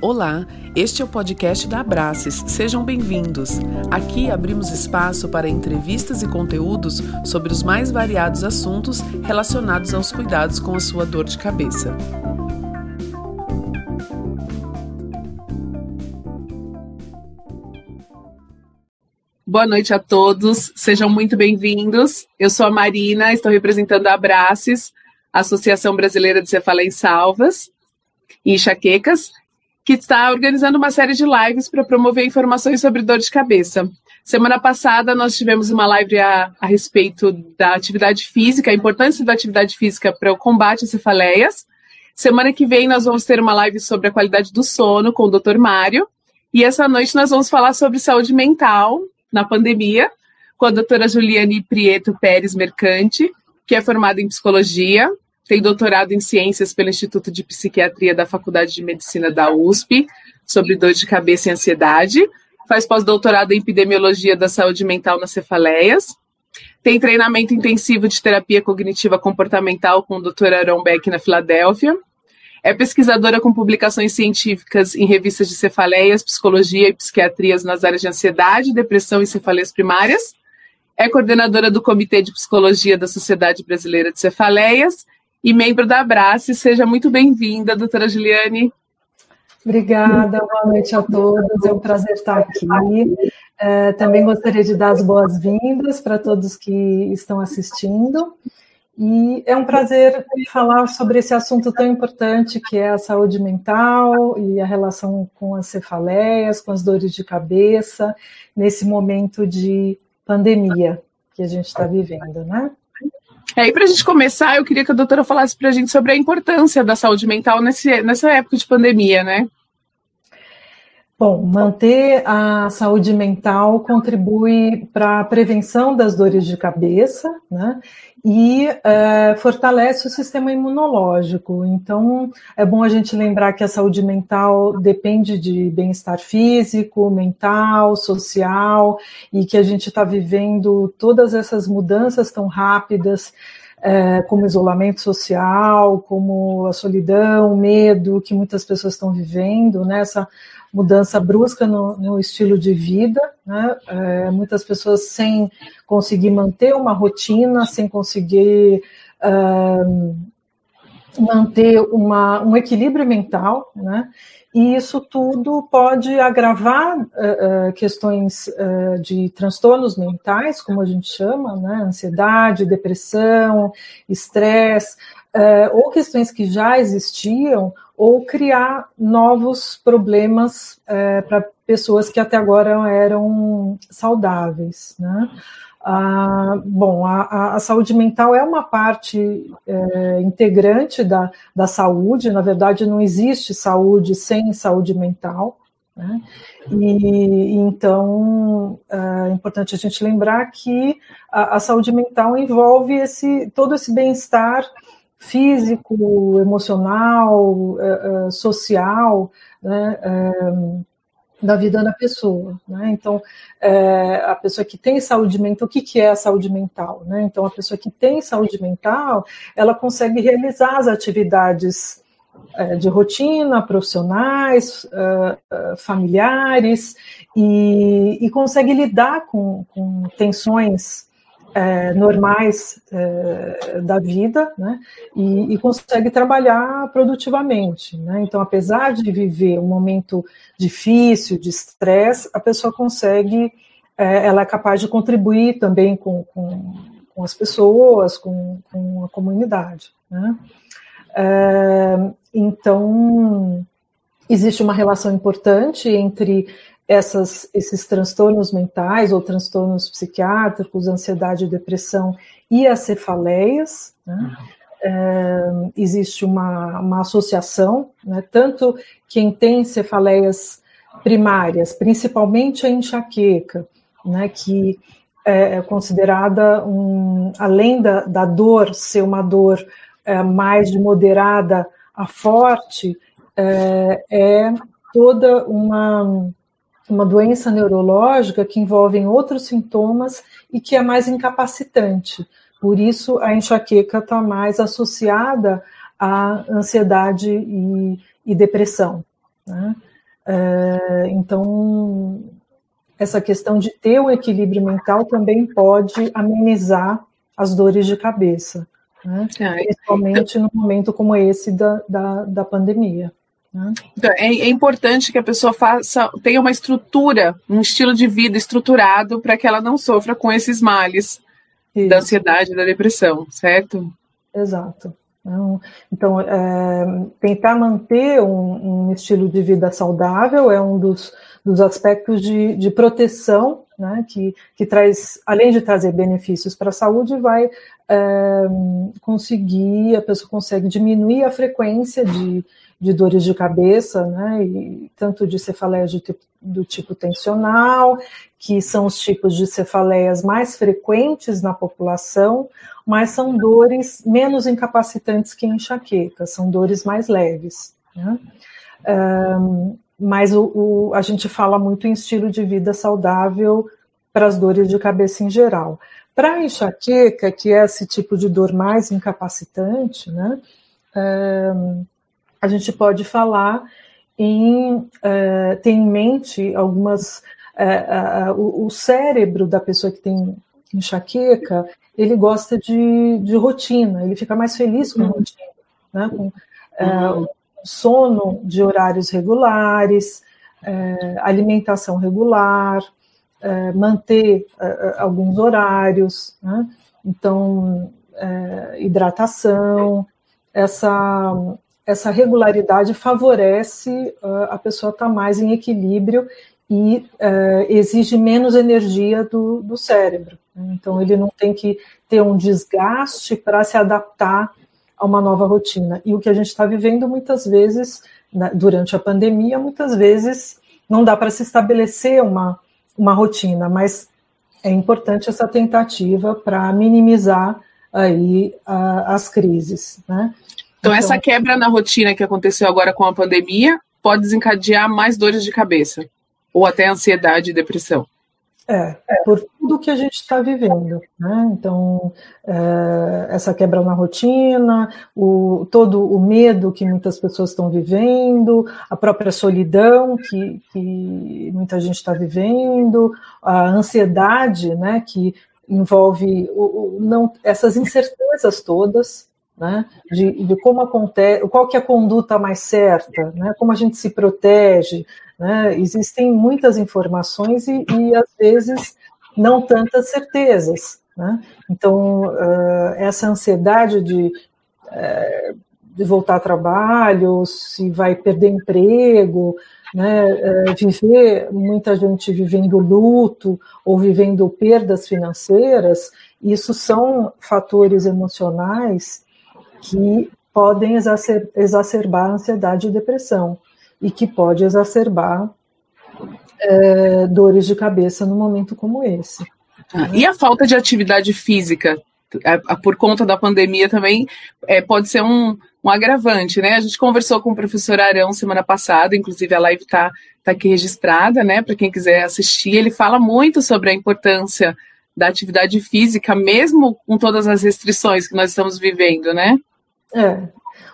Olá, este é o podcast da Abraces. Sejam bem-vindos. Aqui abrimos espaço para entrevistas e conteúdos sobre os mais variados assuntos relacionados aos cuidados com a sua dor de cabeça. Boa noite a todos, sejam muito bem-vindos. Eu sou a Marina, estou representando a Abraces, Associação Brasileira de Cefaleia em Salvas e Enxaquecas, que está organizando uma série de lives para promover informações sobre dor de cabeça. Semana passada nós tivemos uma live a, a respeito da atividade física, a importância da atividade física para o combate às cefaleias. Semana que vem nós vamos ter uma live sobre a qualidade do sono com o Dr. Mário. E essa noite nós vamos falar sobre saúde mental na pandemia com a doutora Juliane Prieto Pérez Mercante, que é formada em psicologia, tem doutorado em ciências pelo Instituto de Psiquiatria da Faculdade de Medicina da USP, sobre dor de cabeça e ansiedade. Faz pós-doutorado em epidemiologia da saúde mental nas cefaleias. Tem treinamento intensivo de terapia cognitiva comportamental com o Dr. Aaron Beck na Filadélfia. É pesquisadora com publicações científicas em revistas de cefaleias, psicologia e psiquiatrias nas áreas de ansiedade, depressão e cefaleias primárias. É coordenadora do Comitê de Psicologia da Sociedade Brasileira de Cefaleias e membro da Abrace. Seja muito bem-vinda, doutora Juliane. Obrigada, boa noite a todos. É um prazer estar aqui. É, também gostaria de dar as boas-vindas para todos que estão assistindo. E é um prazer falar sobre esse assunto tão importante que é a saúde mental e a relação com as cefaleias, com as dores de cabeça, nesse momento de pandemia que a gente está vivendo, né? É, e para a gente começar, eu queria que a doutora falasse para a gente sobre a importância da saúde mental nesse, nessa época de pandemia, né? Bom, manter a saúde mental contribui para a prevenção das dores de cabeça, né? E é, fortalece o sistema imunológico. Então, é bom a gente lembrar que a saúde mental depende de bem-estar físico, mental, social, e que a gente está vivendo todas essas mudanças tão rápidas. É, como isolamento social, como a solidão, o medo que muitas pessoas estão vivendo, né? Mudança brusca no, no estilo de vida, né? É, muitas pessoas sem conseguir manter uma rotina, sem conseguir uh, manter uma, um equilíbrio mental, né? E isso tudo pode agravar uh, uh, questões uh, de transtornos mentais, como a gente chama, né? ansiedade, depressão, estresse, ou questões que já existiam, ou criar novos problemas é, para pessoas que até agora eram saudáveis. Né? Ah, bom, a, a, saúde mental é uma parte é, integrante da, da saúde, na verdade, não existe saúde sem saúde mental. Né? E então é importante a gente lembrar que a, a saúde mental envolve esse todo esse bem-estar físico, emocional, eh, eh, social, né, eh, da vida da pessoa. Né? Então, a pessoa que tem saúde mental, o que, que é a saúde mental? Né? Então, a pessoa que tem saúde mental, ela consegue realizar as atividades de rotina, profissionais, familiares, e, e consegue lidar com, com tensões é, normais é, da vida, né, e, e, consegue trabalhar produtivamente. Né? Então, apesar de viver um momento difícil, de estresse, a pessoa consegue, é, ela é capaz de contribuir também com, com, com as pessoas, com, com a comunidade. Né? É, então, existe uma relação importante entre essas, esses transtornos mentais ou transtornos psiquiátricos, ansiedade e depressão e as cefaleias. Né? É, existe uma, uma associação, né? tanto quem tem cefaleias primárias, principalmente a enxaqueca, né? que é considerada, um, além da, da dor ser uma dor é, mais de moderada a forte, é, é toda uma uma doença neurológica que envolve outros sintomas e que é mais incapacitante. Por isso, a enxaqueca está mais associada à ansiedade e, e depressão. Né? É, então, essa questão de ter um equilíbrio mental também pode amenizar as dores de cabeça, né? É. principalmente num momento como esse da, da, da pandemia. Então, é, é, importante que a pessoa faça, tenha uma estrutura, um estilo de vida estruturado para que ela não sofra com esses males Isso. da ansiedade, da depressão, certo? Exato. Então, então é, tentar manter um, um, estilo de vida saudável é um dos, dos aspectos de, de proteção né, que, que traz, além de trazer benefícios para a saúde, vai é, conseguir, a pessoa consegue diminuir a frequência de, de dores de cabeça, né, e tanto de cefaleias de tipo, do tipo tensional, que são os tipos de cefaleias mais frequentes na população, mas são dores menos incapacitantes que enxaqueca, são dores mais leves. Né? Um, mas o, o, a gente fala muito em estilo de vida saudável para as dores de cabeça em geral. Para a enxaqueca, que é esse tipo de dor mais incapacitante, né, um, a gente pode falar em uh, ter em mente algumas. Uh, uh, o, o, cérebro da pessoa que tem enxaqueca, ele gosta de, de rotina, ele fica mais feliz com a uhum. rotina, né? com uhum. sono de horários regulares, alimentação regular, manter alguns horários, né? então hidratação, essa essa regularidade favorece uh, a pessoa estar tá mais em equilíbrio e uh, exige menos energia do, do cérebro. Né? Então, ele não tem que ter um desgaste para se adaptar a uma nova rotina. E o que a gente está vivendo muitas vezes, né, durante a pandemia, muitas vezes não dá para se estabelecer uma, uma rotina, mas é importante essa tentativa para minimizar aí uh, as crises, né? Então, essa então quebra na rotina que aconteceu agora com a pandemia pode desencadear mais dores de cabeça, ou até ansiedade e depressão. É, por tudo que a gente está vivendo, né? Então, é, essa quebra na rotina, o, todo o medo que muitas pessoas estão vivendo, a própria solidão que, que muita gente está vivendo, a ansiedade, né? Que envolve o, o, não, essas incertezas todas, né, de, de, como acontece, qual que é a conduta mais certa, né, como a gente se protege, né, existem muitas informações e, e, às vezes não tantas certezas, né, então uh, essa ansiedade de, uh, de voltar ao trabalho, se vai perder emprego, né, uh, viver, muita gente vivendo luto ou vivendo perdas financeiras, isso são fatores emocionais que podem exacer, exacerbar ansiedade e depressão e que pode exacerbar é, dores de cabeça num momento como esse. Ah, e a falta de atividade física, por conta da pandemia também, é, pode ser um, um agravante, né? A gente conversou com o professor Arão semana passada, inclusive a live está tá aqui registrada, né? Para quem quiser assistir, ele fala muito sobre a importância da atividade física, mesmo com todas as restrições que nós estamos vivendo, né? É.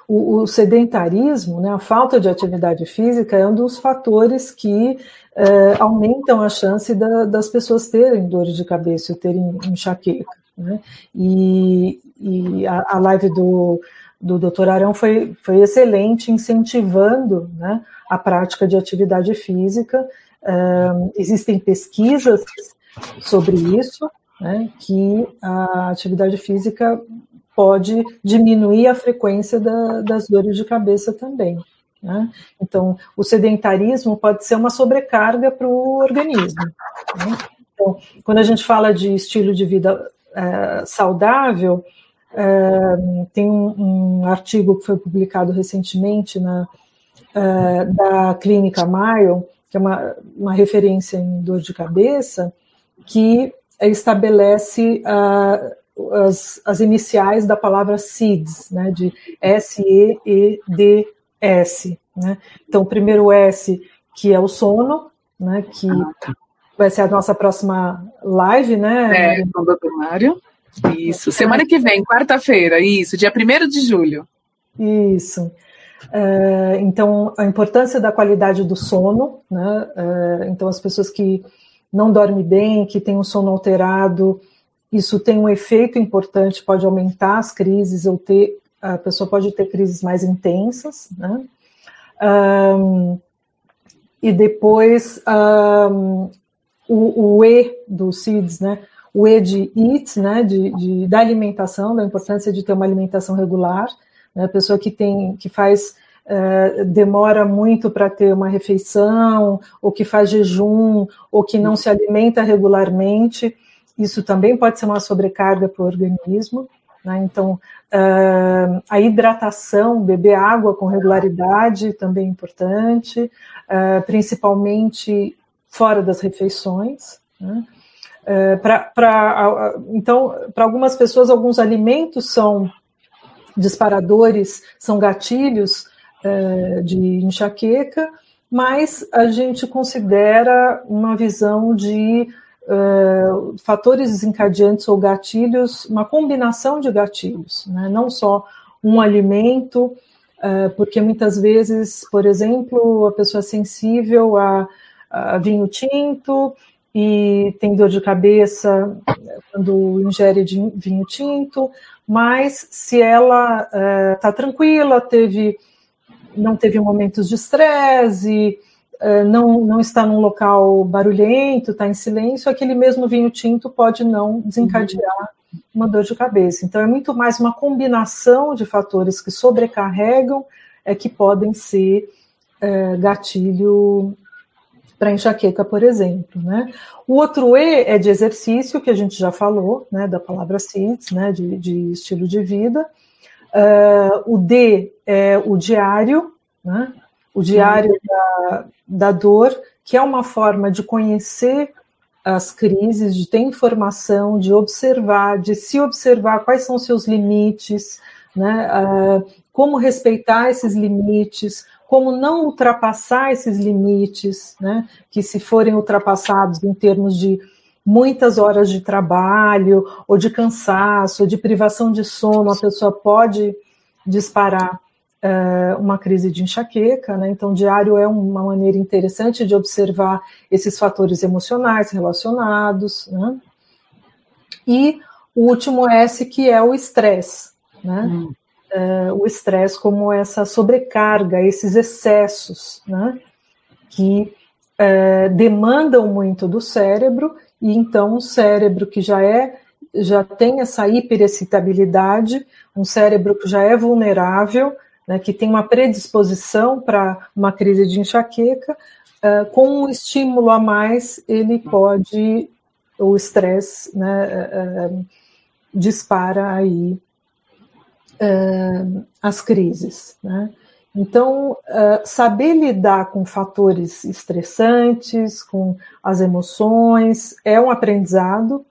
O, o sedentarismo, né, a falta de atividade física, é um dos fatores que é, aumentam a chance da, das pessoas terem dores de cabeça e terem enxaqueca. Né? E, e a, a live do, do Dr. Arão foi, foi excelente, incentivando né, a prática de atividade física. É, existem pesquisas sobre isso, né, que a atividade física pode diminuir a frequência da, das dores de cabeça também. Né? Então, o sedentarismo pode ser uma sobrecarga para o organismo. Né? Então, quando a gente fala de estilo de vida é, saudável, é, tem um, um, artigo que foi publicado recentemente na, é, da Clínica Mayo, que é uma, uma referência em dor de cabeça, que estabelece as, as iniciais da palavra SEEDS, né, de S-E-E-D-S. Né? Então, o primeiro S, que é o sono, né, que ah, tá. vai ser a nossa próxima live, né? É, com doutor Mário. Isso, semana que vem, quarta-feira, isso, dia 1 de julho. Isso. É, então, a importância da qualidade do sono, né? É, então, as pessoas que não dormem bem, que têm um sono alterado, isso tem um efeito importante, pode aumentar as crises ou ter, a pessoa pode ter crises mais intensas, né? Um, e depois um, o, o, E do CIDS, né? O E de EAT, né? De, de, da alimentação, da importância de ter uma alimentação regular. Né? A pessoa que tem, que faz Uh, demora muito para ter uma refeição, ou que faz jejum, ou que não se alimenta regularmente, isso também pode ser uma sobrecarga para o organismo. Né? Então, uh, a hidratação, beber água com regularidade também é importante, uh, principalmente fora das refeições. Né? Uh, pra, pra, então, para algumas pessoas, alguns alimentos são disparadores, são gatilhos de enxaqueca, mas a gente considera uma visão de uh, fatores desencadeantes ou gatilhos, uma combinação de gatilhos, né? não só um alimento, uh, porque muitas vezes, por exemplo, a pessoa é sensível a, a vinho tinto e tem dor de cabeça quando ingere vinho tinto, mas se ela está uh, tranquila, teve, não teve momentos de estresse, não, não está num local barulhento, está em silêncio, aquele mesmo vinho tinto pode não desencadear uma dor de cabeça. Então, é muito mais uma combinação de fatores que sobrecarregam, é que podem ser é, gatilho para enxaqueca, por exemplo. Né? O outro E é de exercício, que a gente já falou, né, da palavra CITES, né, de, de estilo de vida. Uh, o D é o diário, né? O diário da, da dor, que é uma forma de conhecer as crises, de ter informação, de observar, de se observar quais são seus limites, né? Uh, como respeitar esses limites, como não ultrapassar esses limites, né? Que se forem ultrapassados em termos de muitas horas de trabalho, ou de cansaço, ou de privação de sono, a pessoa pode disparar é, uma crise de enxaqueca, né? Então, diário é uma maneira interessante de observar esses fatores emocionais relacionados, né? E o último S, que é o estresse, né? Hum. É, o estresse como essa sobrecarga, esses excessos, né? Que é, demandam muito do cérebro, e então o cérebro que já é já tem essa hiperexcitabilidade, um cérebro que já é vulnerável, né, que tem uma predisposição para uma crise de enxaqueca, uh, com um estímulo a mais, ele pode, o estresse, né, uh, dispara aí uh, as crises. Né? Então, saber lidar com fatores estressantes, com as emoções, é um aprendizado,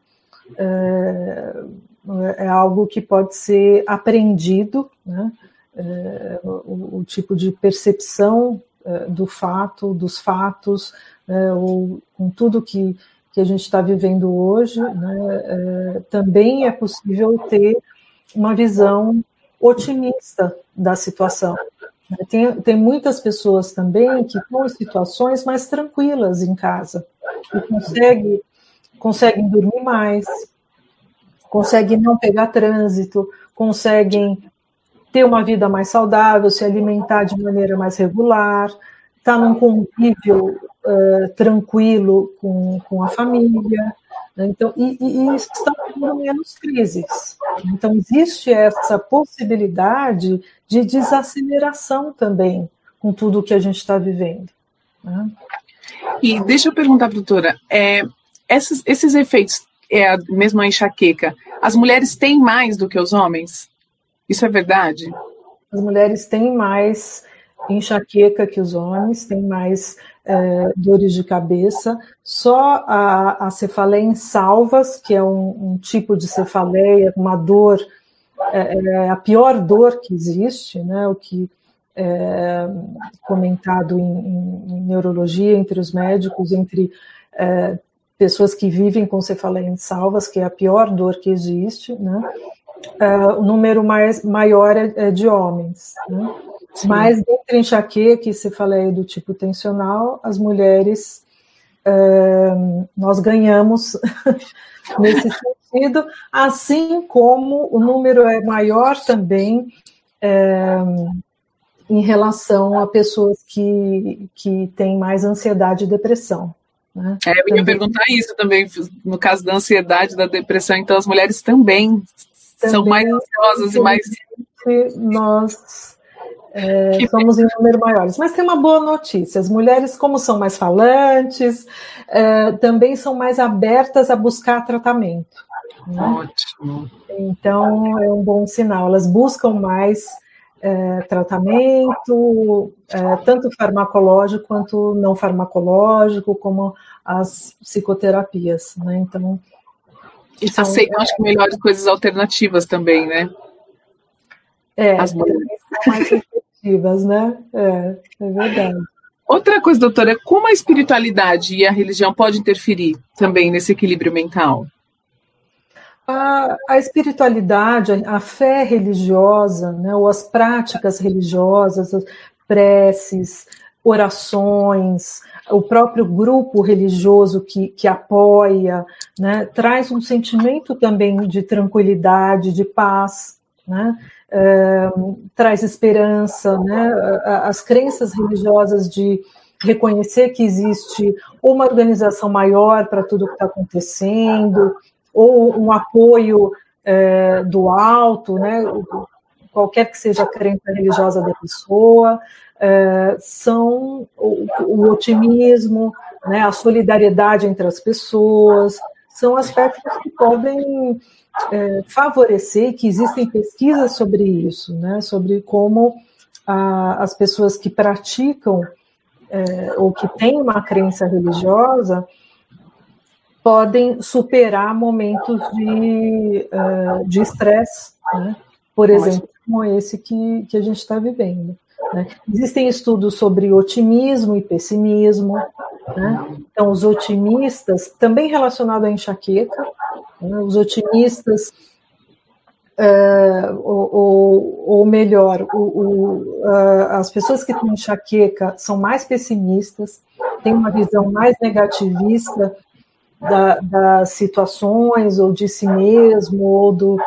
é algo que pode ser aprendido, né? É, o, o, tipo de percepção é, do fato, dos fatos, né, ou com tudo que, que a gente está vivendo hoje, né, também é possível ter uma visão otimista da situação. Tem, tem muitas pessoas também que estão em situações mais tranquilas em casa e conseguem, conseguem dormir mais, conseguem não pegar trânsito, conseguem ter uma vida mais saudável, se alimentar de maneira mais regular, estar tá num convívio uh, tranquilo com, com a família. Né? Então, e, e, estão tendo menos crises. Então, existe essa possibilidade de desaceleração também com tudo que a gente está vivendo. Né? E deixa eu perguntar, doutora, é, esses, esses efeitos, é, mesmo a enxaqueca, as mulheres têm mais do que os homens? Isso é verdade? As mulheres têm mais enxaqueca que os homens, têm mais é, dores de cabeça. Só a, a cefaleia em salvas, que é um, um tipo de cefaleia, uma dor, é, é, a pior dor que existe, né? O que é comentado em, em, neurologia entre os médicos, entre é, pessoas que vivem com cefaleia em salvas, que é a pior dor que existe, né? Uh, o número mais, maior é, é de homens. Né? Mas entre enxaqueca que se falei do tipo tensional, as mulheres uh, nós ganhamos nesse sentido, assim como o número é maior também uh, em relação a pessoas que, que têm mais ansiedade e depressão. Né? É, eu ia perguntar isso também, no caso da ansiedade, da depressão, então as mulheres também, também são mais ansiosas e mais. Nós é, somos em número maiores. Mas tem uma boa notícia: as mulheres, como são mais falantes, é, também são mais abertas a buscar tratamento. Né? Ótimo. Então é um bom sinal. Elas buscam mais é, tratamento, é, tanto farmacológico quanto não farmacológico, como as psicoterapias, né? Então, isso Aceitam, é, acho que melhores coisas alternativas também, né? É, as mulheres são mais efetivas, né? É, é verdade. Outra coisa, doutora, como a espiritualidade e a religião podem interferir também nesse equilíbrio mental? A, a, espiritualidade, a fé religiosa, né, ou as práticas religiosas, as preces, orações, o próprio grupo religioso que, que apoia, né, traz um sentimento também de tranquilidade, de paz, né, é, traz esperança, né, as crenças religiosas de reconhecer que existe uma organização maior para tudo que está acontecendo, ou um apoio é, do alto, né, qualquer que seja a crença religiosa da pessoa, é, são o, o otimismo, né, a solidariedade entre as pessoas, são aspectos que podem é, favorecer, que existem pesquisas sobre isso, né, sobre como a, as pessoas que praticam é, ou que têm uma crença religiosa podem superar momentos de uh, de estresse, né? por exemplo, como esse que, que a gente está vivendo. Né? Existem estudos sobre otimismo e pessimismo. Né? Então, os otimistas, também relacionado à enxaqueca, né? os otimistas, uh, ou, ou, ou, melhor, o, o, as pessoas que têm enxaqueca são mais pessimistas, têm uma visão mais negativista da, das situações, ou de si mesmo, ou do,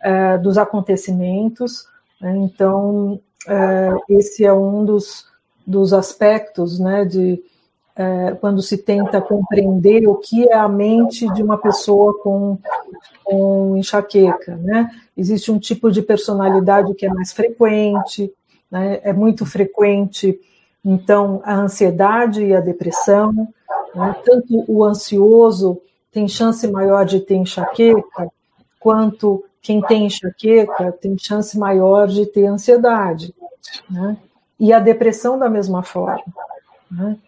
é, dos acontecimentos. Né? Então, é, esse é um dos, dos aspectos né, de é, quando se tenta compreender o que é a mente de uma pessoa com, com enxaqueca. Né? Existe um tipo de personalidade que é mais frequente, né? é muito frequente, então, a ansiedade e a depressão, né? Tanto o ansioso tem chance maior de ter enxaqueca, quanto quem tem enxaqueca tem chance maior de ter ansiedade. Né? E a depressão da mesma forma. Né?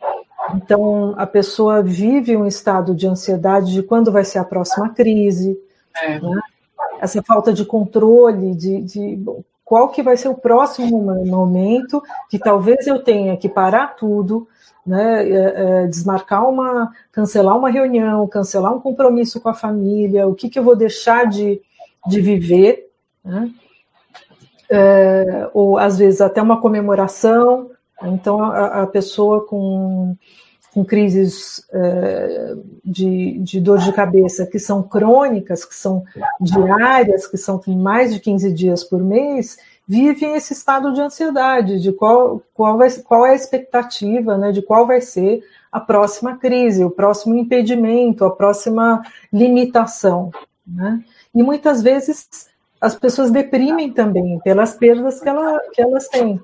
Então, a pessoa vive um estado de ansiedade de quando vai ser a próxima crise, é. né? essa falta de controle, de, de qual que vai ser o próximo momento que talvez eu tenha que parar tudo, né, é, é, desmarcar uma, cancelar uma reunião, cancelar um compromisso com a família, o que, que eu vou deixar de, de viver, né, é, ou às vezes até uma comemoração, então a, a pessoa com, com crises é, de, de dor de cabeça que são crônicas, que são diárias, que são mais de 15 dias por mês, vivem esse estado de ansiedade, de qual, qual, vai, qual é a expectativa, né, de qual vai ser a próxima crise, o próximo impedimento, a próxima limitação. Né? E muitas vezes as pessoas deprimem também pelas perdas que, ela, que elas têm,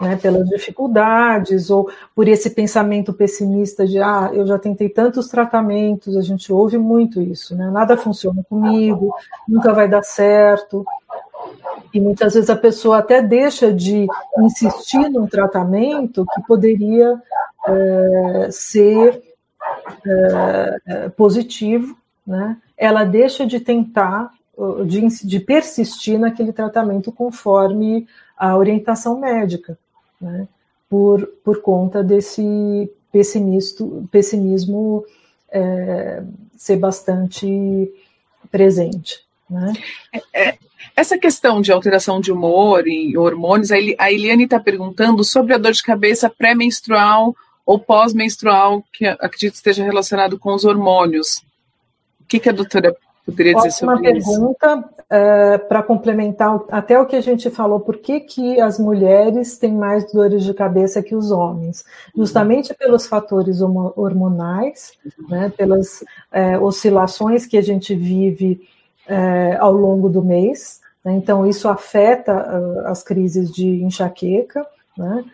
né, pelas dificuldades, ou por esse pensamento pessimista de ah, eu já tentei tantos tratamentos, a gente ouve muito isso, né? Nada funciona comigo, nunca vai dar certo. E muitas vezes a pessoa até deixa de insistir num tratamento que poderia é, ser é, positivo, né? Ela deixa de tentar, de, de, persistir naquele tratamento conforme a orientação médica, né? Por, por conta desse pessimismo é, ser bastante presente. Né? É, Essa questão de alteração de humor e hormônios, a Eliane está perguntando sobre a dor de cabeça pré-menstrual ou pós-menstrual, que acredito esteja relacionado com os hormônios. O que, que a doutora poderia dizer Ótima sobre isso? Uma pergunta uh, para complementar até o que a gente falou, por que, que as mulheres têm mais dores de cabeça que os homens? Justamente pelos fatores hormonais, né, pelas uh, oscilações que a gente vive uh, ao longo do mês, né, então isso afeta as crises de enxaqueca, né,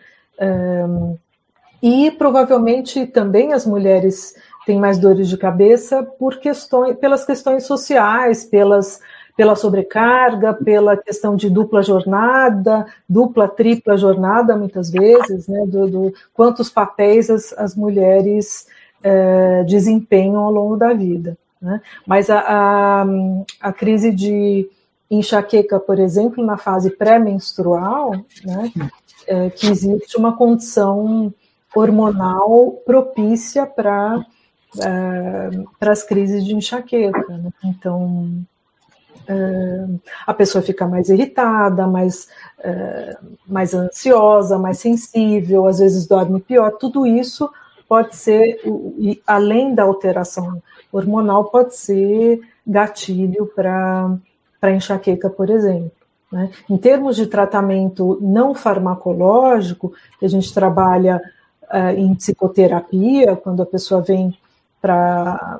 e provavelmente também as mulheres têm mais dores de cabeça por questões, pelas questões sociais, pelas, pela sobrecarga, pela questão de dupla jornada, dupla, tripla jornada, muitas vezes, né, do, do quantos papéis as, as mulheres é, desempenham ao longo da vida. Né? Mas a, a, a crise de enxaqueca, por exemplo, na fase pré-menstrual, né, é, que existe uma condição hormonal propícia para uh, para as crises de enxaqueca. Né? Então, uh, a pessoa fica mais irritada, mais, uh, mais ansiosa, mais sensível, às vezes dorme pior. Tudo isso pode ser, e além da alteração hormonal, pode ser gatilho para enxaqueca, por exemplo. Né? Em termos de tratamento não farmacológico, a gente trabalha uh, em psicoterapia, quando a pessoa vem para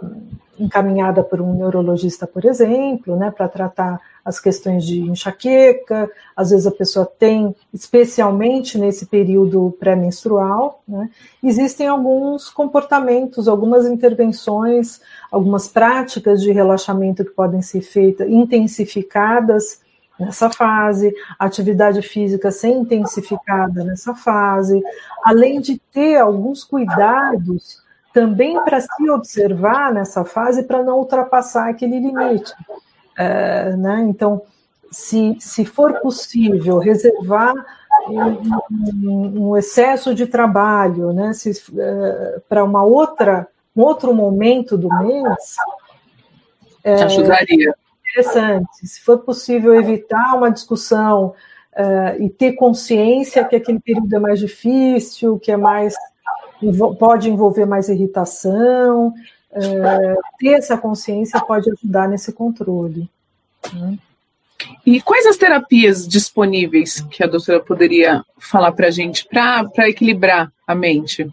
encaminhada por um neurologista, por exemplo, né, para tratar as questões de enxaqueca. Às vezes a pessoa tem, especialmente nesse período pré-menstrual, né, existem alguns comportamentos, algumas intervenções, algumas práticas de relaxamento que podem ser feitas, intensificadas nessa fase, atividade física ser intensificada nessa fase, além de ter alguns cuidados também para se observar nessa fase para não ultrapassar aquele limite. É, né? Então, se, se for possível reservar um, um excesso de trabalho né? É, para uma outra um outro momento do mês é, ajudaria interessante. Se for possível evitar uma discussão uh, e ter consciência que aquele período é mais difícil, que é mais pode envolver mais irritação, uh, ter essa consciência pode ajudar nesse controle. Né? E quais as terapias disponíveis que a doutora poderia falar para a gente para equilibrar a mente?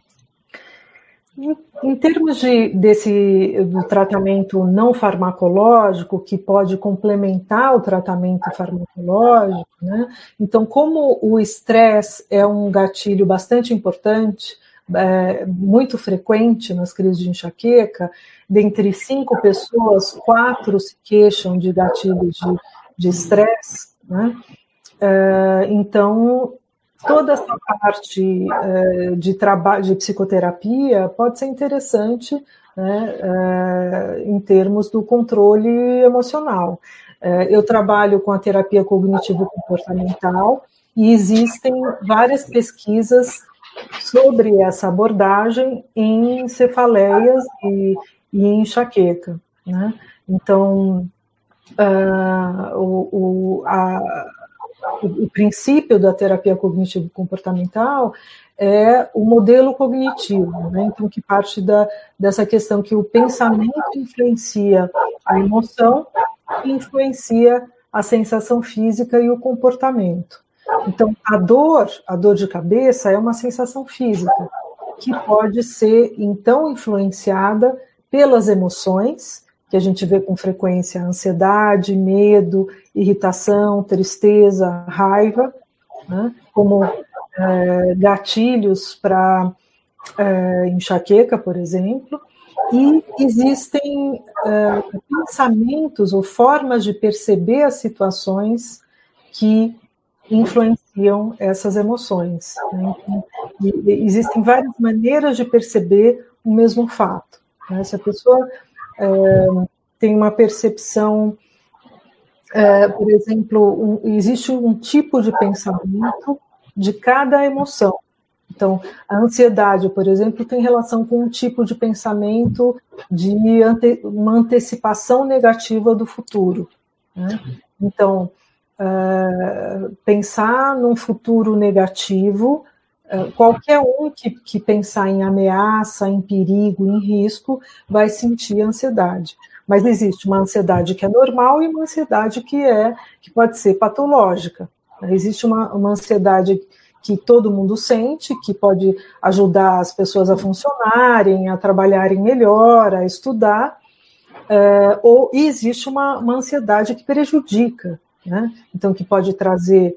Em termos de, desse do tratamento não farmacológico, que pode complementar o tratamento farmacológico, né? então, como o estresse é um gatilho bastante importante, é, muito frequente nas crises de enxaqueca, dentre cinco pessoas, quatro se queixam de gatilhos de estresse, né? é, então toda essa parte é, de trabalho de psicoterapia pode ser interessante né, é, em termos do controle emocional. É, eu trabalho com a terapia cognitivo-comportamental e existem várias pesquisas sobre essa abordagem em cefaleias e, e enxaqueca. Né? Então, uh, o, o, a, o, princípio da terapia cognitivo-comportamental é o modelo cognitivo, né? então que parte da, dessa questão que o pensamento influencia a emoção influencia a sensação física e o comportamento. Então, a dor, a dor de cabeça é uma sensação física que pode ser então influenciada pelas emoções que a gente vê com frequência ansiedade, medo, irritação, tristeza, raiva, né, como é, gatilhos para é, enxaqueca, por exemplo, e existem é, pensamentos ou formas de perceber as situações que influenciam essas emoções. Né? Então, existem várias maneiras de perceber o mesmo fato. Né? Se a pessoa é, tem uma percepção, é, por exemplo, um, existe um tipo de pensamento de cada emoção. Então, a ansiedade, por exemplo, tem relação com um tipo de pensamento de ante, uma antecipação negativa do futuro. Né? Então, uh, pensar num futuro negativo. Uh, qualquer um que, que pensar em ameaça, em perigo, em risco, vai sentir ansiedade. Mas existe uma ansiedade que é normal e uma ansiedade que é que pode ser patológica. Existe uma, uma ansiedade que todo mundo sente, que pode ajudar as pessoas a funcionarem, a trabalharem melhor, a estudar, é, ou existe uma, uma, ansiedade que prejudica, né? Então, que pode trazer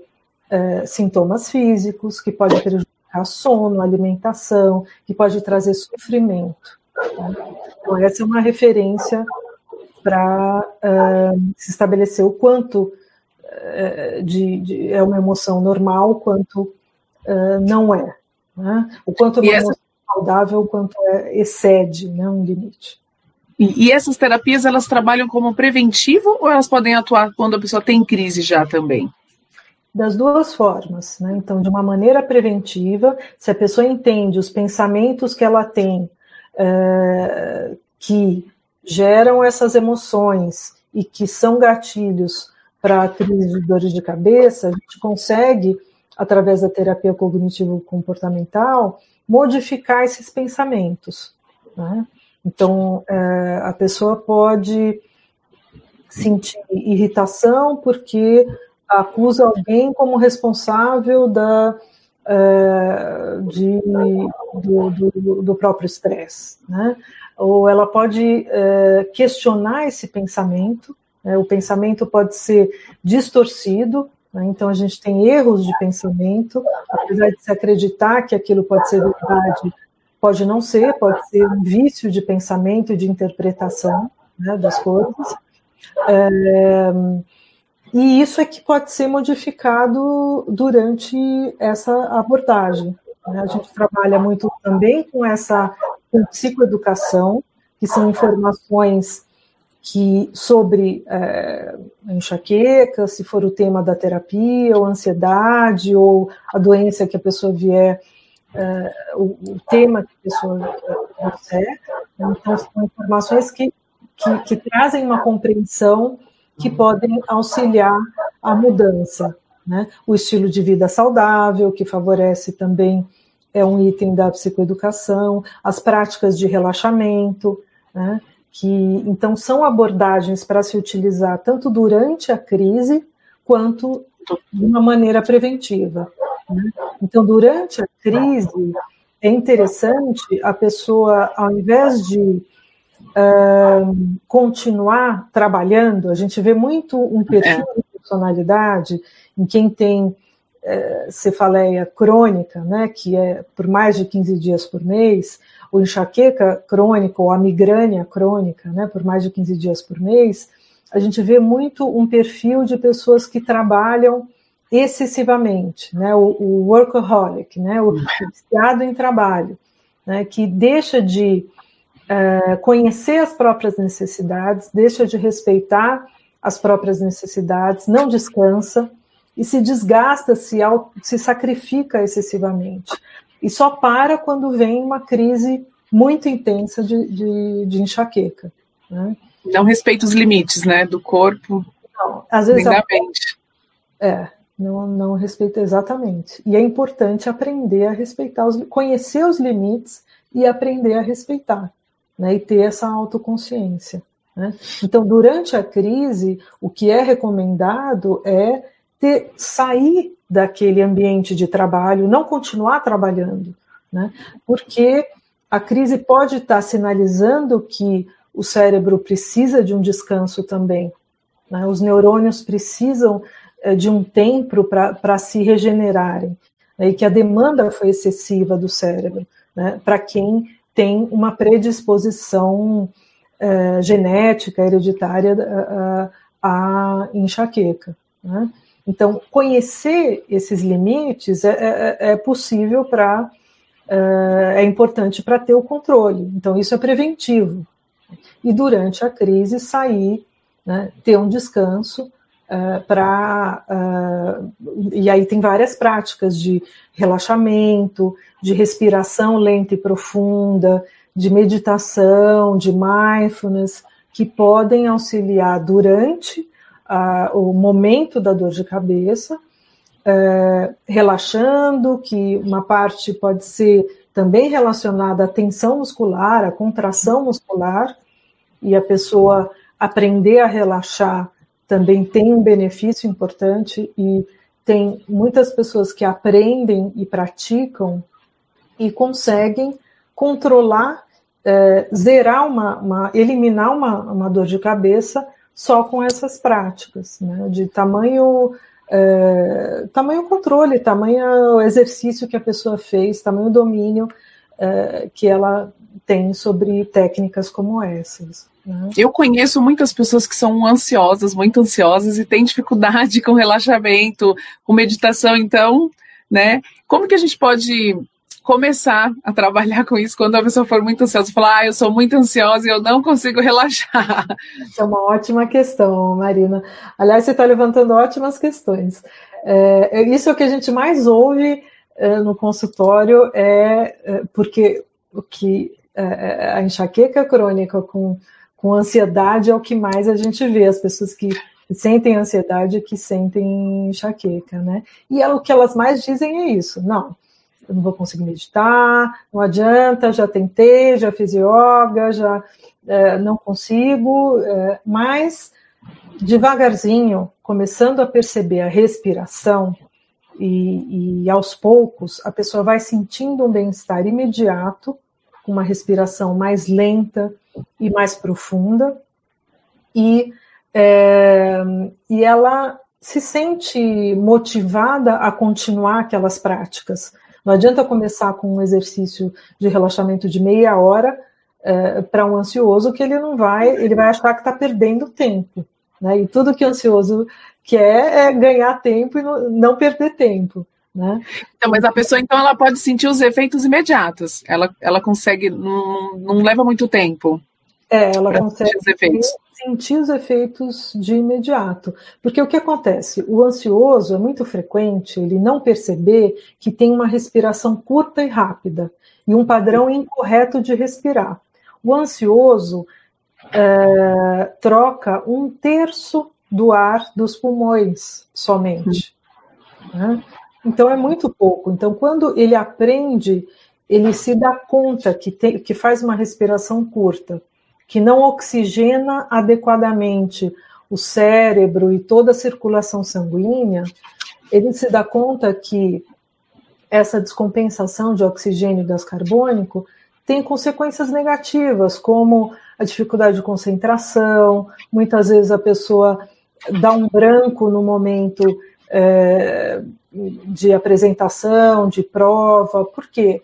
é, sintomas físicos, que pode prejudicar sono, alimentação, que pode trazer sofrimento. Né? Então, essa é uma referência para é, se estabelecer o quanto é, de, de, é uma emoção normal, quanto uh, não é. Né? O quanto é essa... saudável, o quanto é, excede né, um limite. E, essas terapias, elas trabalham como preventivo ou elas podem atuar quando a pessoa tem crise já também? Das duas formas, né? Então, de uma maneira preventiva, se a pessoa entende os pensamentos que ela tem, é, que geram essas emoções e que são gatilhos para a crise de dores de cabeça, a gente consegue através da terapia cognitivo-comportamental, modificar esses pensamentos. Né? Então, é, a pessoa pode sentir irritação porque acusa alguém como responsável da, é, de, do, do, do, próprio estresse. Né? Ou ela pode é, questionar esse pensamento, né? o pensamento pode ser distorcido, né? Então, a gente tem erros de pensamento, apesar de se acreditar que aquilo pode ser verdade, pode não ser, pode ser um vício de pensamento e de interpretação né, das coisas. É, e isso é que pode ser modificado durante essa abordagem. Né? A gente trabalha muito também com essa com psicoeducação, que são informações que sobre é, enxaqueca, se for o tema da terapia, ou ansiedade, ou a doença que a pessoa vier, é, o, o, tema que a pessoa quiser. Então, são informações que, que, que trazem uma compreensão que podem auxiliar a mudança. Né? O estilo de vida saudável, que favorece também, é um item da psicoeducação, as práticas de relaxamento, né? que então são abordagens para se utilizar tanto durante a crise quanto de uma maneira preventiva. Né? Então, durante a crise, é interessante a pessoa, ao invés de uh, continuar trabalhando, a gente vê muito um perfil é. de personalidade em quem tem uh, cefaleia crônica, né, que é por mais de 15 dias por mês, ou enxaqueca crônica ou a migrânia crônica, né, por mais de 15 dias por mês, a gente vê muito um perfil de pessoas que trabalham excessivamente, né, o, o workaholic, né, o viciado em trabalho, né, que deixa de é, conhecer as próprias necessidades, deixa de respeitar as próprias necessidades, não descansa e se desgasta, se, se sacrifica excessivamente e só para quando vem uma crise muito intensa de, de, de enxaqueca. Né? Não respeita os limites, né, do corpo. Não, às vezes a, mente. É, não, não respeita exatamente. E é importante aprender a respeitar os, conhecer os limites e aprender a respeitar, né, e ter essa autoconsciência. Né? Então, durante a crise, o que é recomendado é ter, sair daquele ambiente de trabalho, não continuar trabalhando, né? porque a crise pode estar sinalizando que o cérebro precisa de um descanso também. Né? Os neurônios precisam de um tempo para se regenerarem, né? e que a demanda foi excessiva do cérebro, né? para quem tem uma predisposição é, genética, hereditária a, a enxaqueca. Né? Então, conhecer esses limites é, é, é possível para. É, é importante para ter o controle. Então, isso é preventivo. E durante a crise, sair, né, ter um descanso é, para. É, e aí tem várias práticas de relaxamento, de respiração lenta e profunda, de meditação, de mindfulness, que podem auxiliar durante a, o momento da dor de cabeça, é, relaxando, que uma parte pode ser também relacionada à tensão muscular, à contração muscular, e a pessoa aprender a relaxar também tem um benefício importante e tem muitas pessoas que aprendem e praticam e conseguem controlar, é, zerar uma, uma eliminar uma, uma, dor de cabeça só com essas práticas, né, de tamanho é, tamanho controle, tamanho exercício que a pessoa fez, tamanho domínio é, que ela tem sobre técnicas como essas. Né? Eu conheço muitas pessoas que são ansiosas, muito ansiosas e têm dificuldade com relaxamento, com meditação, então, né? Como que a gente pode começar a trabalhar com isso quando a pessoa for muito ansiosa, falar, ah, eu sou muito ansiosa e eu não consigo relaxar. Isso é uma ótima questão, Marina. Aliás, você está levantando ótimas questões. É, é, isso é o que a gente mais ouve é, no consultório, é, é porque o que a enxaqueca crônica com, com ansiedade é o que mais a gente vê, as pessoas que sentem ansiedade que sentem enxaqueca, né? E o que elas mais dizem é isso, não, eu não vou conseguir meditar, não adianta, já tentei, já fiz yoga, já é, não consigo, é, mas devagarzinho, começando a perceber a respiração e, e aos poucos a pessoa vai sentindo um bem-estar imediato, com uma respiração mais lenta e mais profunda, e, é, e ela se sente motivada a continuar aquelas práticas. Não adianta começar com um exercício de relaxamento de meia hora é, para um ansioso que ele não vai, ele vai achar que está perdendo tempo. Né? E tudo que o ansioso quer é ganhar tempo e não, perder tempo. Né? Então, mas a pessoa então ela pode sentir os efeitos imediatos. Ela, ela consegue, não, não leva muito tempo. É, ela consegue sentir os, efeitos. sentir os efeitos de imediato. Porque o que acontece? O ansioso é muito frequente ele não perceber que tem uma respiração curta e rápida e um padrão incorreto de respirar. O ansioso é, troca um terço do ar dos pulmões somente. Né? Então é muito pouco. Então, quando ele aprende, ele se dá conta que, tem, que faz uma respiração curta que não oxigena adequadamente o cérebro e toda a circulação sanguínea, ele se dá conta que essa descompensação de oxigênio e gás carbônico tem consequências negativas, como a dificuldade de concentração, muitas vezes a pessoa dá um branco no momento é, de apresentação, de prova, por quê?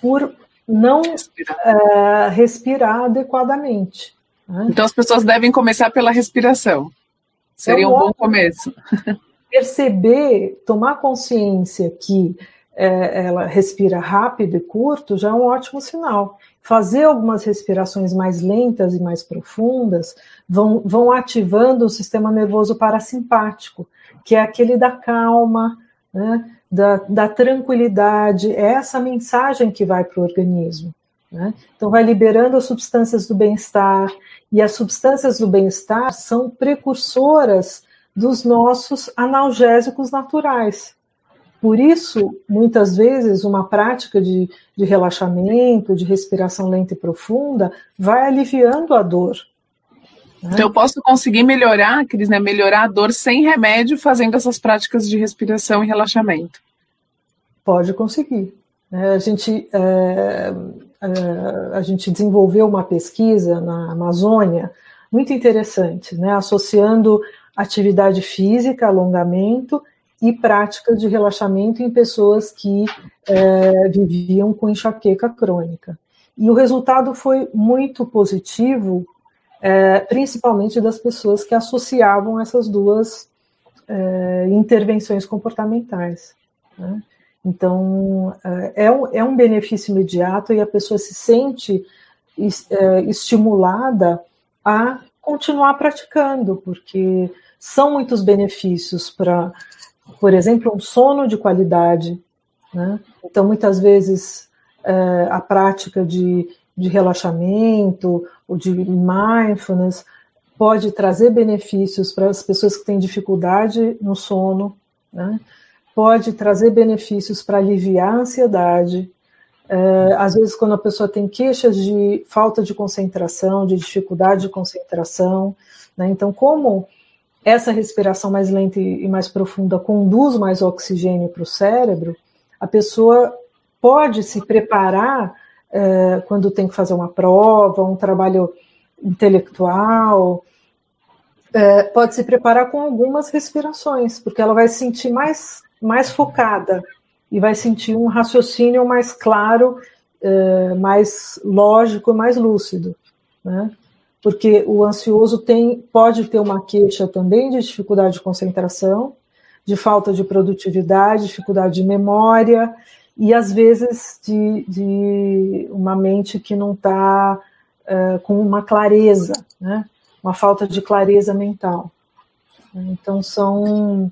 Por não respirar, uh, respirar adequadamente. Né? Então as pessoas devem começar pela respiração. Seria então, um bom começo. Perceber, tomar consciência que é, ela respira rápido e curto já é um ótimo sinal. Fazer algumas respirações mais lentas e mais profundas vão, vão ativando o sistema nervoso parasimpático, que é aquele da calma, né? da, da tranquilidade, é essa mensagem que vai para o organismo. Né? Então, vai liberando as substâncias do bem-estar, e as substâncias do bem-estar são precursoras dos nossos analgésicos naturais. Por isso, muitas vezes, uma prática de, de relaxamento, de respiração lenta e profunda, vai aliviando a dor. Então, eu posso conseguir melhorar, Cris, né, melhorar a dor sem remédio, fazendo essas práticas de respiração e relaxamento. Pode conseguir. Né? A gente, é, é, a gente desenvolveu uma pesquisa na Amazônia muito interessante, né? associando atividade física, alongamento e práticas de relaxamento em pessoas que é, viviam com enxaqueca crônica. E o resultado foi muito positivo, é, principalmente das pessoas que associavam essas duas é, intervenções comportamentais. Né? Então, é, é um, é um benefício imediato e a pessoa se sente é, estimulada a continuar praticando, porque são muitos benefícios para, por exemplo, um sono de qualidade. Né? Então, muitas vezes, é, a prática de, de relaxamento ou de mindfulness pode trazer benefícios para as pessoas que têm dificuldade no sono, né? pode trazer benefícios para aliviar a ansiedade. É, às vezes, quando a pessoa tem queixas de falta de concentração, de dificuldade de concentração, né? então, como essa respiração mais lenta e mais profunda conduz mais oxigênio para o cérebro, a pessoa pode se preparar é, quando tem que fazer uma prova, um trabalho intelectual, é, pode se preparar com algumas respirações, porque ela vai se sentir mais, mais focada e vai sentir um raciocínio mais claro, é, mais lógico mais lúcido. Né? Porque o ansioso tem, pode ter uma queixa também de dificuldade de concentração, de falta de produtividade, dificuldade de memória, e às vezes de, de uma mente que não está uh, com uma clareza, né? uma falta de clareza mental. Então, são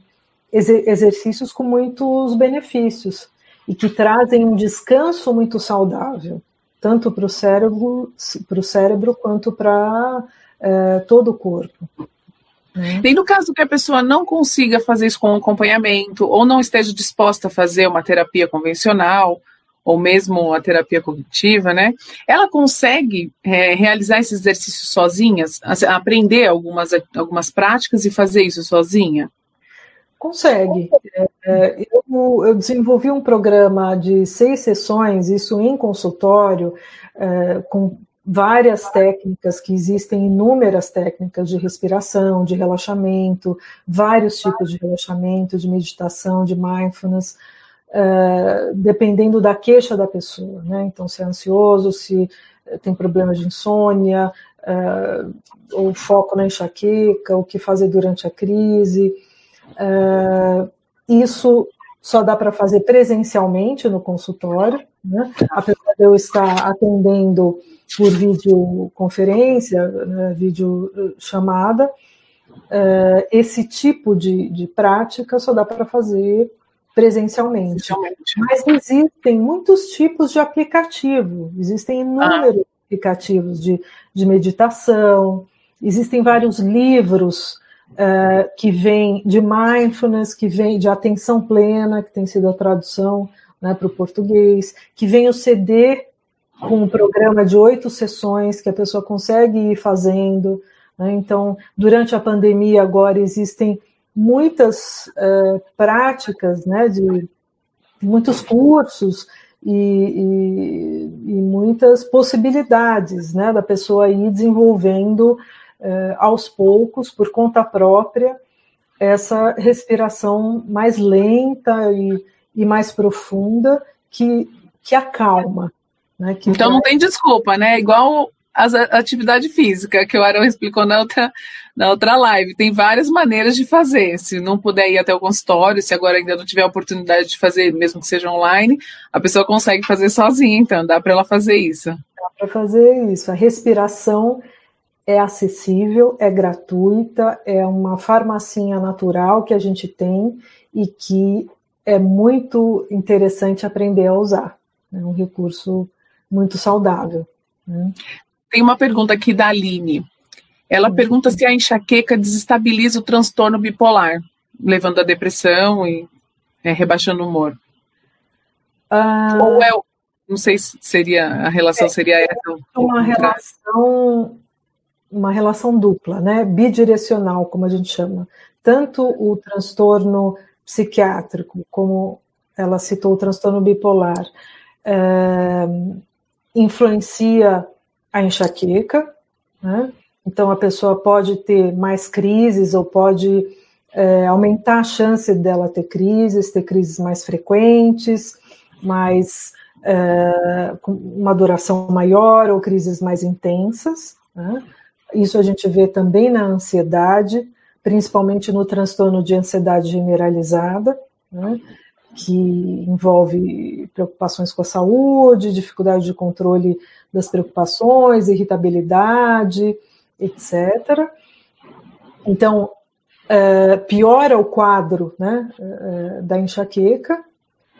exercícios com muitos benefícios e que trazem um descanso muito saudável, tanto para o cérebro, cérebro quanto para uh, todo o corpo. Né? E no caso que a pessoa não consiga fazer isso com acompanhamento, ou não esteja disposta a fazer uma terapia convencional, ou mesmo a terapia cognitiva, né? Ela consegue é, realizar esses exercícios sozinhas, aprender algumas, algumas práticas e fazer isso sozinha? Consegue. É, é, eu, eu, desenvolvi um programa de seis sessões, isso em consultório, é, com várias técnicas, que existem inúmeras técnicas de respiração, de relaxamento, vários tipos de relaxamento, de meditação, de mindfulness, uh, dependendo da queixa da pessoa, né? Então, se é ansioso, se tem problemas de insônia, uh, ou foco na enxaqueca, o que fazer durante a crise. Uh, isso só dá para fazer presencialmente no consultório, né? apesar de eu estar atendendo por videoconferência, né, vídeo eh, chamada, uh, esse tipo de, de prática só dá para fazer presencialmente. presencialmente. Mas existem muitos tipos de aplicativo, existem inúmeros ah. aplicativos de, de meditação, existem vários livros uh, que vêm de mindfulness, que vêm de atenção plena, que tem sido a tradução né, para o português, que vem o CD com um programa de oito sessões que a pessoa consegue ir fazendo. Né? Então, durante a pandemia, agora existem muitas uh, práticas, né, de muitos cursos e, e, e, muitas possibilidades né, da pessoa ir desenvolvendo uh, aos poucos, por conta própria, essa respiração mais lenta e, e mais profunda que, que acalma. Né, que então não tem desculpa, né? Igual a atividade física, que o Arão explicou na outra, na outra live. Tem várias maneiras de fazer. Se não puder ir até o consultório, se agora ainda não tiver a oportunidade de fazer, mesmo que seja online, a pessoa consegue fazer sozinha, então dá para ela fazer isso. Dá para fazer isso. A respiração é acessível, é gratuita, é uma farmacinha natural que a gente tem e que é muito interessante aprender a usar. É um recurso muito saudável. Né? Tem uma pergunta aqui da Aline. Ela uhum. pergunta se a enxaqueca desestabiliza o transtorno bipolar, levando à depressão e é, rebaixando o humor. Ah, Ou é, não sei se seria a relação é, seria essa. Uma relação, uma relação dupla, né? Bidirecional, como a gente chama. Tanto o transtorno psiquiátrico, como ela citou o transtorno bipolar, é, influencia a enxaqueca, né? então a pessoa pode ter mais crises ou pode é, aumentar a chance dela ter crises, ter crises mais frequentes, mais é, com uma duração maior ou crises mais intensas. Né? Isso a gente vê também na ansiedade, principalmente no transtorno de ansiedade generalizada. Né? que envolve preocupações com a saúde, dificuldade de controle das preocupações, irritabilidade, etc. Então, é, piora o quadro né, é, da enxaqueca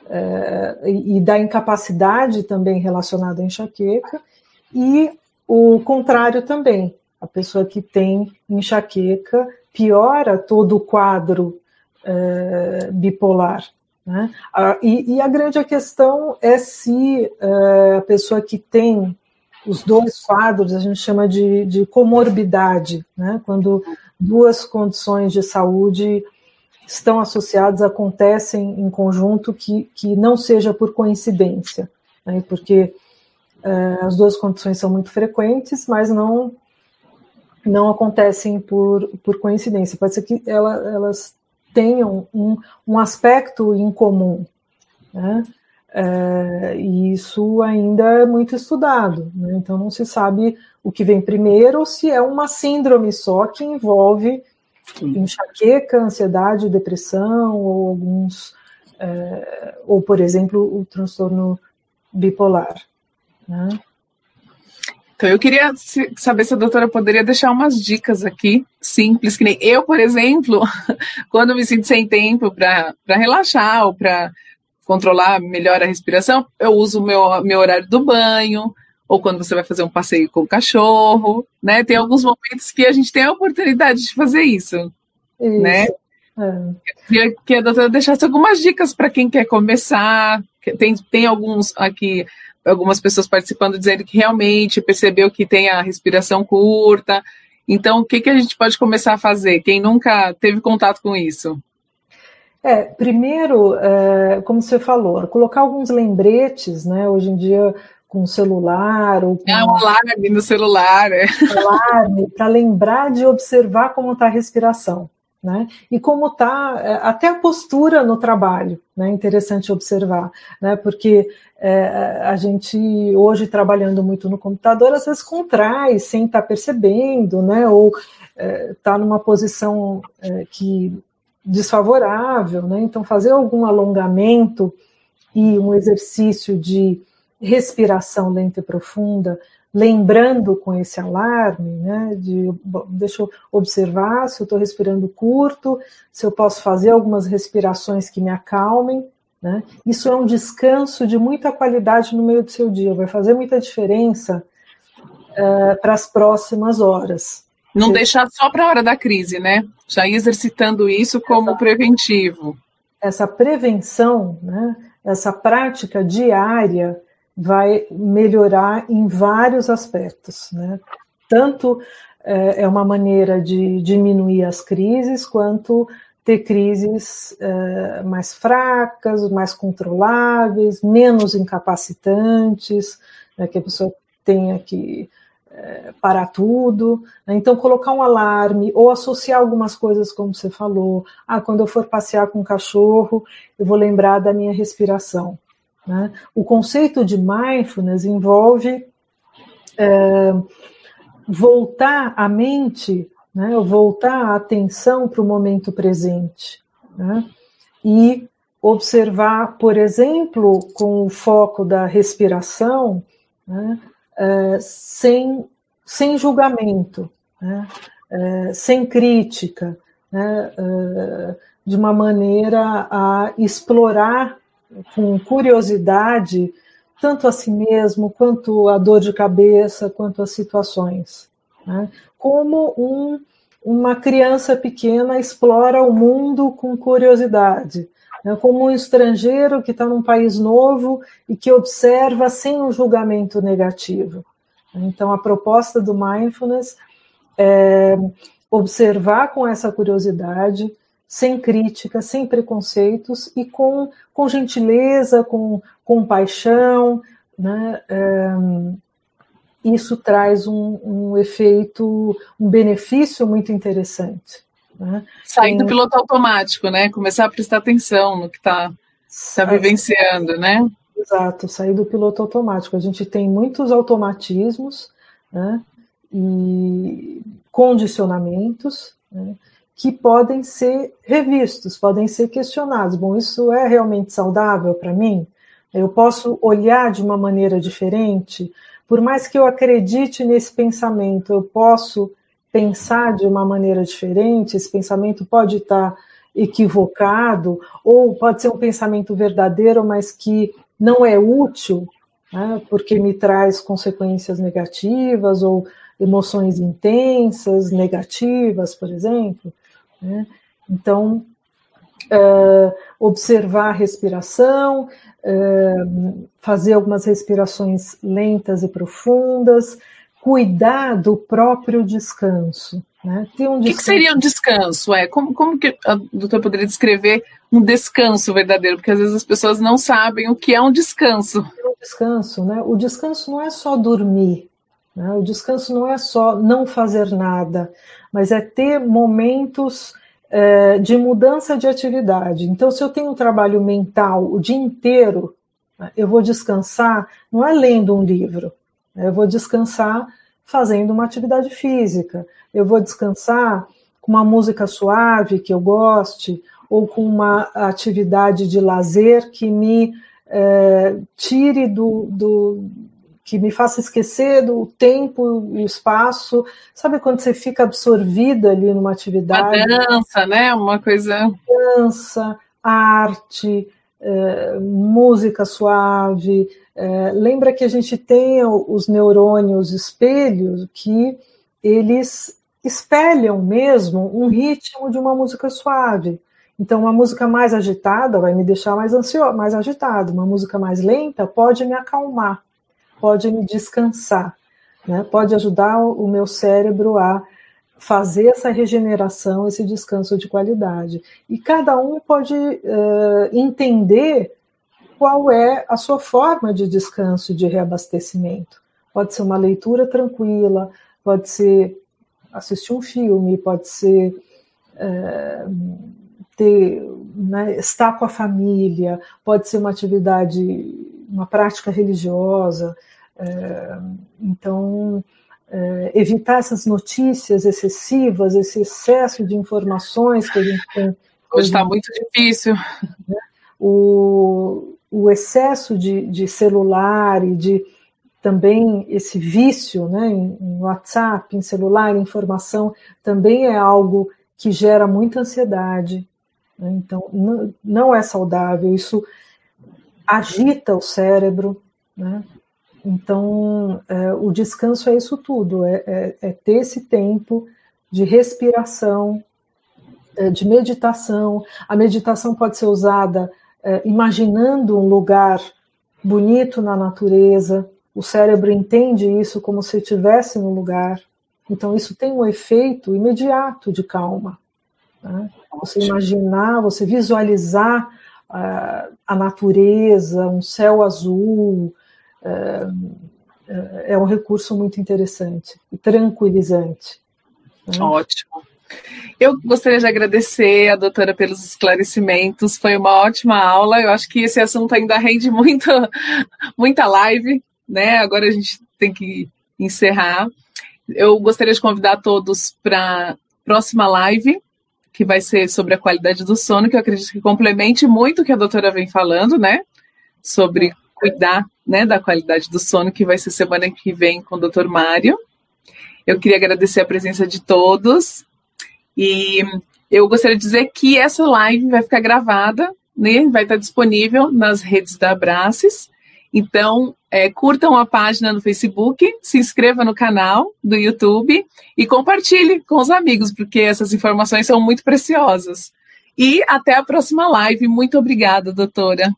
é, e da incapacidade também relacionada à enxaqueca, e o contrário também. a pessoa que tem enxaqueca piora todo o quadro é, bipolar. Né? E, e, a grande questão é se é, a pessoa que tem os dois quadros, a gente chama de, de comorbidade, né? quando duas condições de saúde estão associadas, acontecem em conjunto, que, que não seja por coincidência, né? porque é, as duas condições são muito frequentes, mas não não acontecem por, por coincidência. Pode ser que ela, elas tenham um, um aspecto em comum, né? É, e isso ainda é muito estudado, né? então não se sabe o que vem primeiro ou se é uma síndrome só que envolve enxaqueca, ansiedade, depressão ou alguns, é, ou por exemplo o transtorno bipolar. Né? Então, eu queria saber se a doutora poderia deixar umas dicas aqui, simples, que nem eu, por exemplo, quando me sinto sem tempo para relaxar ou para controlar melhor a respiração, eu uso o meu, meu horário do banho, ou quando você vai fazer um passeio com o cachorro, né? Tem alguns momentos que a gente tem a oportunidade de fazer isso, isso. né? É. Queria que a doutora deixasse algumas dicas para quem quer começar. Tem, tem alguns aqui algumas pessoas participando dizendo que realmente percebeu que tem a respiração curta. Então, o que, que a gente pode começar a fazer? Quem nunca teve contato com isso? É, primeiro, é, como você falou, colocar alguns lembretes, né? Hoje em dia com celular ou com é um alarme no celular, é. alarme para lembrar de observar como está a respiração né? E como está é, até a postura no trabalho, né? Interessante observar, né? Porque é, a gente hoje trabalhando muito no computador às vezes contrai sem estar tá percebendo, né? Ou está é, numa posição é, que desfavorável, né? Então fazer algum alongamento e um exercício de respiração lenta e profunda lembrando com esse alarme, né, de bom, deixa eu observar se eu estou respirando curto, se eu posso fazer algumas respirações que me acalmem, né? Isso é um descanso de muita qualidade no meio do seu dia, vai fazer muita diferença uh, para as próximas horas. Não deixar só para a hora da crise, né? Já ir exercitando isso como preventivo. Essa prevenção, né? Essa prática diária vai melhorar em vários aspectos, né? Tanto é, é uma maneira de diminuir as crises, quanto ter crises é, mais fracas, mais controláveis, menos incapacitantes, né, que a pessoa tenha que é, parar tudo. Né? Então, colocar um alarme ou associar algumas coisas, como você falou. Ah, quando eu for passear com o cachorro, eu vou lembrar da minha respiração. Né? O conceito de mindfulness envolve é, voltar a mente, né? voltar a atenção para o momento presente. Né? E observar, por exemplo, com o foco da respiração, né? é, sem, sem julgamento, né? é, sem crítica, né? é, de uma maneira a explorar com curiosidade tanto a si mesmo, quanto a dor de cabeça, quanto as situações. Né? Como um, uma criança pequena explora o mundo com curiosidade, né? como um estrangeiro que está num país novo e que observa sem um julgamento negativo. Então, a proposta do mindfulness é observar com essa curiosidade, sem crítica, sem preconceitos e com, com gentileza, com compaixão, né? É, isso traz um, um, efeito, um benefício muito interessante. Né? Sair do piloto automático, né? Começar a prestar atenção no que está tá vivenciando, né? Exato, sair do piloto automático. A gente tem muitos automatismos né? e condicionamentos, né? Que podem ser revistos, podem ser questionados. Bom, isso é realmente saudável para mim? Eu posso olhar de uma maneira diferente? Por mais que eu acredite nesse pensamento, eu posso pensar de uma maneira diferente? Esse pensamento pode estar equivocado, ou pode ser um pensamento verdadeiro, mas que não é útil né, porque me traz consequências negativas ou emoções intensas, negativas, por exemplo. Né? Então, uh, observar a respiração, uh, fazer algumas respirações lentas e profundas, cuidar do próprio descanso. Né? Um descanso. O que, que, seria um descanso? É? Como, como que a doutora poderia descrever um descanso verdadeiro? Porque às vezes as pessoas não sabem o que é um descanso. Um descanso, né? O descanso não é só dormir, né? o descanso não é só não fazer nada, mas é ter momentos é, de mudança de atividade. Então, se eu tenho um trabalho mental o dia inteiro, né, eu vou descansar, não é lendo um livro, né? eu vou descansar fazendo uma atividade física, eu vou descansar com uma música suave que eu goste, ou com uma atividade de lazer que me é, tire do, do, que me faça esquecer do tempo e espaço. Sabe quando você fica absorvida ali numa atividade? A dança, né? Uma coisa. Dança, arte, é, música suave. É, lembra que a gente tem os neurônios espelhos que eles espelham mesmo um ritmo de uma música suave. Então, uma música mais agitada vai me deixar mais ansioso, mais agitado. Uma música mais lenta pode me acalmar, pode me descansar, né? pode ajudar o meu cérebro a fazer essa regeneração, esse descanso de qualidade. E cada um pode uh, entender qual é a sua forma de descanso, de reabastecimento. Pode ser uma leitura tranquila, pode ser assistir um filme, pode ser é, ter, né, estar com a família, pode ser uma atividade, uma prática religiosa. É, então, é, evitar essas notícias excessivas, esse excesso de informações que a gente tem. Hoje está muito difícil. Né, o, o excesso de, de celular e de também esse vício né, em, WhatsApp, em celular, em informação, também é algo que gera muita ansiedade. Né? Então, não, não, é saudável, isso agita o cérebro. Né? Então, é, o descanso é isso tudo: é, é, é ter esse tempo de respiração, é, de meditação. A meditação pode ser usada é, imaginando um lugar bonito na natureza, o cérebro entende isso como se estivesse no lugar. Então, isso tem um efeito imediato de calma. Né? Você imaginar, você visualizar a natureza, um céu azul, uh, é um recurso muito interessante e tranquilizante. Né? Ótimo. Eu gostaria de agradecer a doutora pelos esclarecimentos, foi uma ótima aula. Eu acho que esse assunto ainda rende muito, muita live, né? Agora a gente tem que encerrar. Eu gostaria de convidar todos para próxima live, que vai ser sobre a qualidade do sono, que eu acredito que complemente muito o que a doutora vem falando, né? Sobre cuidar né, da qualidade do sono, que vai ser semana que vem com o doutor Mário. Eu queria agradecer a presença de todos e eu gostaria de dizer que essa live vai ficar gravada, né, vai estar disponível nas redes da Abraces então, é, curtam a página no Facebook, se inscreva no canal do YouTube e compartilhe com os amigos, porque essas informações são muito preciosas. E até a próxima live. Muito obrigada, doutora.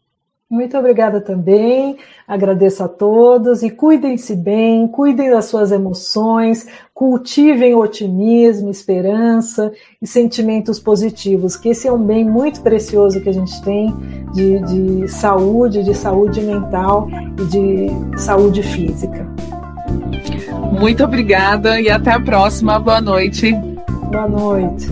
Muito obrigada também. Agradeço a todos e cuidem-se bem, cuidem das suas emoções, cultivem otimismo, esperança e sentimentos positivos, que esse é um bem muito precioso que a gente tem de, de saúde, de saúde mental e de saúde física. Muito obrigada e até a próxima. Boa noite. Boa noite.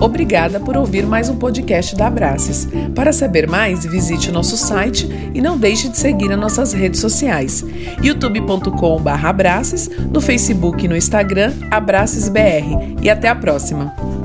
Obrigada por ouvir mais um podcast da Abraces. Para saber mais, visite o nosso site e não deixe de seguir as nossas redes sociais: youtube.com/abraces, no Facebook e no Instagram abracesbr. E até a próxima.